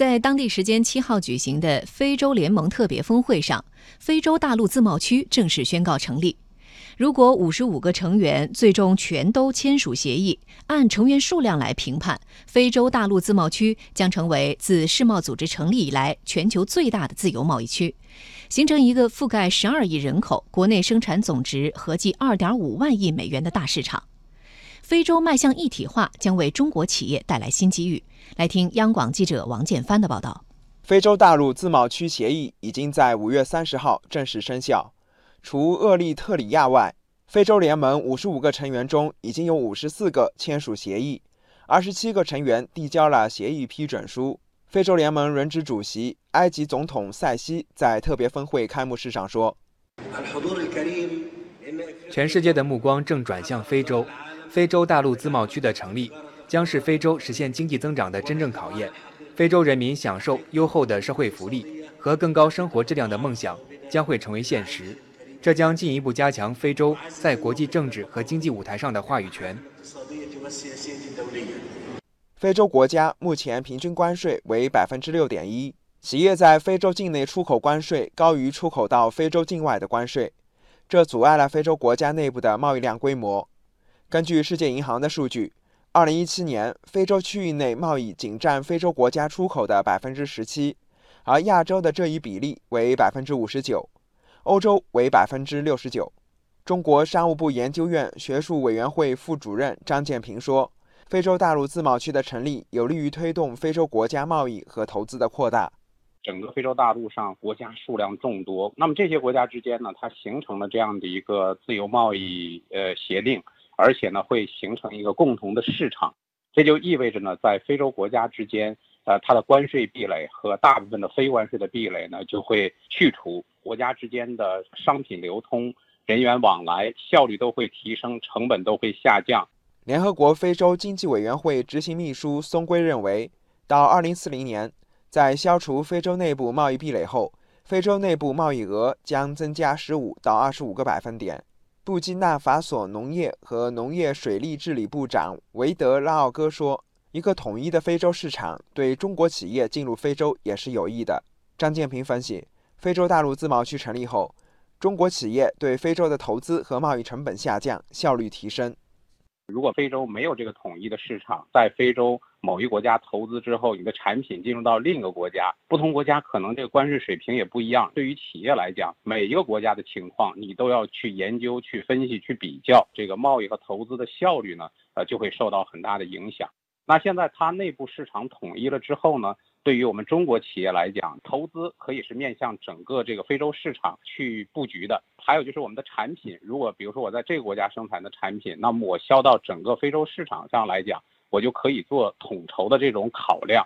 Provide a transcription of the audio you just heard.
在当地时间七号举行的非洲联盟特别峰会上，非洲大陆自贸区正式宣告成立。如果五十五个成员最终全都签署协议，按成员数量来评判，非洲大陆自贸区将成为自世贸组织成立以来全球最大的自由贸易区，形成一个覆盖十二亿人口、国内生产总值合计二点五万亿美元的大市场。非洲迈向一体化将为中国企业带来新机遇。来听央广记者王建帆的报道。非洲大陆自贸区协议已经在五月三十号正式生效。除厄立特里亚外，非洲联盟五十五个成员中已经有五十四个签署协议，二十七个成员递交了协议批准书。非洲联盟轮值主席埃及总统塞西在特别峰会开幕式上说：“全世界的目光正转向非洲，非洲大陆自贸区的成立将是非洲实现经济增长的真正考验。非洲人民享受优厚的社会福利和更高生活质量的梦想将会成为现实。”这将进一步加强非洲在国际政治和经济舞台上的话语权。非洲国家目前平均关税为百分之六点一，企业在非洲境内出口关税高于出口到非洲境外的关税，这阻碍了非洲国家内部的贸易量规模。根据世界银行的数据，二零一七年非洲区域内贸易仅占非洲国家出口的百分之十七，而亚洲的这一比例为百分之五十九。欧洲为百分之六十九。中国商务部研究院学术委员会副主任张建平说：“非洲大陆自贸区的成立有利于推动非洲国家贸易和投资的扩大。整个非洲大陆上国家数量众多，那么这些国家之间呢，它形成了这样的一个自由贸易呃协定，而且呢会形成一个共同的市场。这就意味着呢，在非洲国家之间。”呃，它的关税壁垒和大部分的非关税的壁垒呢，就会去除，国家之间的商品流通、人员往来效率都会提升，成本都会下降。联合国非洲经济委员会执行秘书松圭认为，到2040年，在消除非洲内部贸易壁垒后，非洲内部贸易额将增加15到25个百分点。布基纳法索农业和农业水利治理部长维德拉奥戈说。一个统一的非洲市场对中国企业进入非洲也是有益的。张建平分析，非洲大陆自贸区成立后，中国企业对非洲的投资和贸易成本下降，效率提升。如果非洲没有这个统一的市场，在非洲某一国家投资之后，你的产品进入到另一个国家，不同国家可能这个关税水平也不一样。对于企业来讲，每一个国家的情况你都要去研究、去分析、去比较，这个贸易和投资的效率呢，呃，就会受到很大的影响。那现在它内部市场统一了之后呢，对于我们中国企业来讲，投资可以是面向整个这个非洲市场去布局的。还有就是我们的产品，如果比如说我在这个国家生产的产品，那么我销到整个非洲市场上来讲，我就可以做统筹的这种考量。